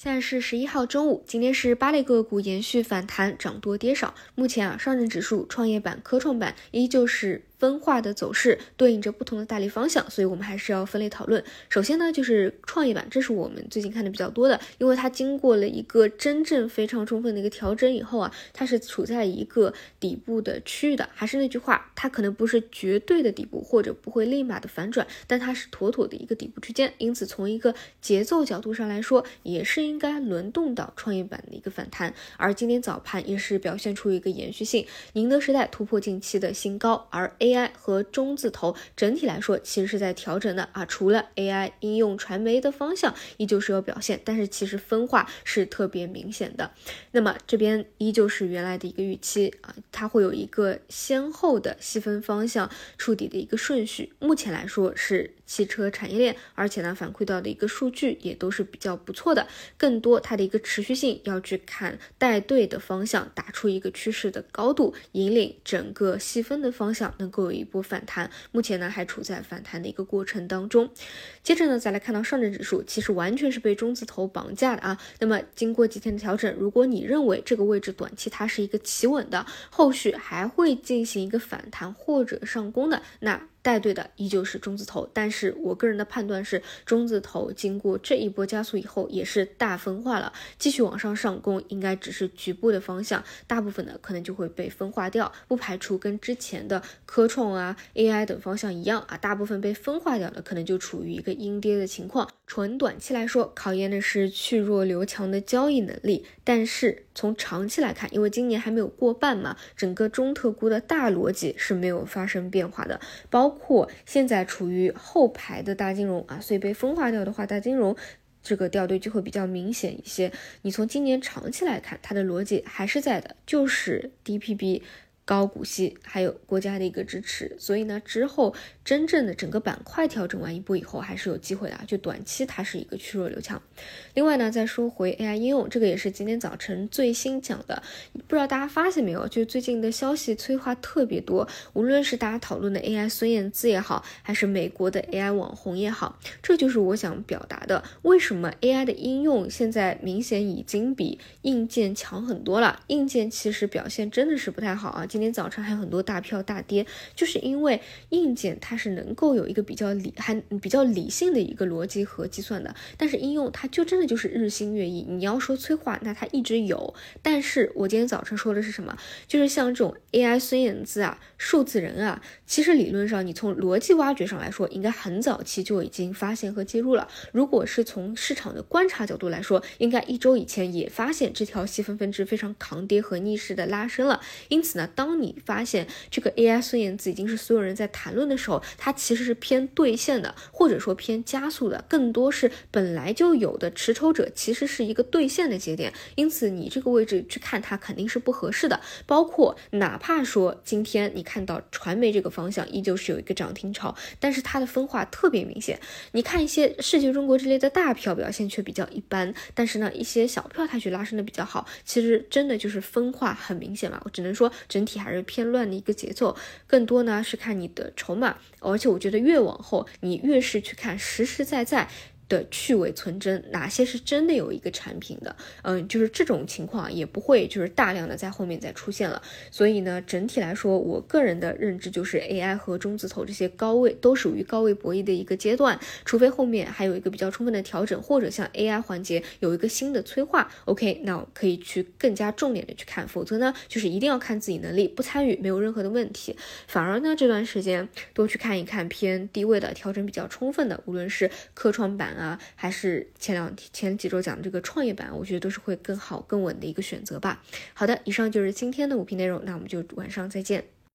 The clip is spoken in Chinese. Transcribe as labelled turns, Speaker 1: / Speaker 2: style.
Speaker 1: 现在是十一号中午，今天是八类个股延续反弹，涨多跌少。目前啊，上证指数、创业板、科创板依旧是。分化的走势对应着不同的大力方向，所以我们还是要分类讨论。首先呢，就是创业板，这是我们最近看的比较多的，因为它经过了一个真正非常充分的一个调整以后啊，它是处在一个底部的区域的。还是那句话，它可能不是绝对的底部，或者不会立马的反转，但它是妥妥的一个底部区间。因此，从一个节奏角度上来说，也是应该轮动到创业板的一个反弹。而今天早盘也是表现出一个延续性，宁德时代突破近期的新高，而 A。AI 和中字头整体来说其实是在调整的啊，除了 AI 应用传媒的方向依旧是有表现，但是其实分化是特别明显的。那么这边依旧是原来的一个预期啊，它会有一个先后的细分方向触底的一个顺序。目前来说是。汽车产业链，而且呢，反馈到的一个数据也都是比较不错的。更多它的一个持续性要去看带队的方向，打出一个趋势的高度，引领整个细分的方向能够会有一波反弹。目前呢，还处在反弹的一个过程当中。接着呢，再来看到上证指数，其实完全是被中字头绑架的啊。那么经过几天的调整，如果你认为这个位置短期它是一个企稳的，后续还会进行一个反弹或者上攻的，那。带队的依旧是中字头，但是我个人的判断是，中字头经过这一波加速以后，也是大分化了，继续往上上攻，应该只是局部的方向，大部分的可能就会被分化掉，不排除跟之前的科创啊、AI 等方向一样啊，大部分被分化掉的，可能就处于一个阴跌的情况。纯短期来说，考验的是去弱留强的交易能力，但是从长期来看，因为今年还没有过半嘛，整个中特估的大逻辑是没有发生变化的，包包括现在处于后排的大金融啊，所以被分化掉的话，大金融这个掉队就会比较明显一些。你从今年长期来看，它的逻辑还是在的，就是 DPB。高股息还有国家的一个支持，所以呢，之后真正的整个板块调整完一波以后，还是有机会的。就短期它是一个去弱留强。另外呢，再说回 AI 应用，这个也是今天早晨最新讲的，不知道大家发现没有？就最近的消息催化特别多，无论是大家讨论的 AI 孙燕姿也好，还是美国的 AI 网红也好，这就是我想表达的。为什么 AI 的应用现在明显已经比硬件强很多了？硬件其实表现真的是不太好啊。今天早上还有很多大票大跌，就是因为硬件它是能够有一个比较理还比较理性的一个逻辑和计算的，但是应用它就真的就是日新月异。你要说催化，那它一直有，但是我今天早晨说的是什么？就是像这种 AI 孙燕姿啊、数字人啊，其实理论上你从逻辑挖掘上来说，应该很早期就已经发现和介入了。如果是从市场的观察角度来说，应该一周以前也发现这条细分分支非常抗跌和逆势的拉升了。因此呢，当当你发现这个 AI 孙燕姿已经是所有人在谈论的时候，它其实是偏兑现的，或者说偏加速的，更多是本来就有的持筹者其实是一个兑现的节点，因此你这个位置去看它肯定是不合适的。包括哪怕说今天你看到传媒这个方向依旧是有一个涨停潮，但是它的分化特别明显。你看一些世界中国之类的大票表现却比较一般，但是呢一些小票它却拉升的比较好，其实真的就是分化很明显嘛。我只能说整体。还是偏乱的一个节奏，更多呢是看你的筹码，而且我觉得越往后，你越是去看实实在在。的去伪存真，哪些是真的有一个产品的？嗯，就是这种情况也不会就是大量的在后面再出现了。所以呢，整体来说，我个人的认知就是 AI 和中字头这些高位都属于高位博弈的一个阶段，除非后面还有一个比较充分的调整，或者像 AI 环节有一个新的催化，OK，那可以去更加重点的去看。否则呢，就是一定要看自己能力，不参与没有任何的问题。反而呢，这段时间多去看一看偏低位的调整比较充分的，无论是科创板。啊，还是前两前几周讲的这个创业板，我觉得都是会更好更稳的一个选择吧。好的，以上就是今天的五篇内容，那我们就晚上再见。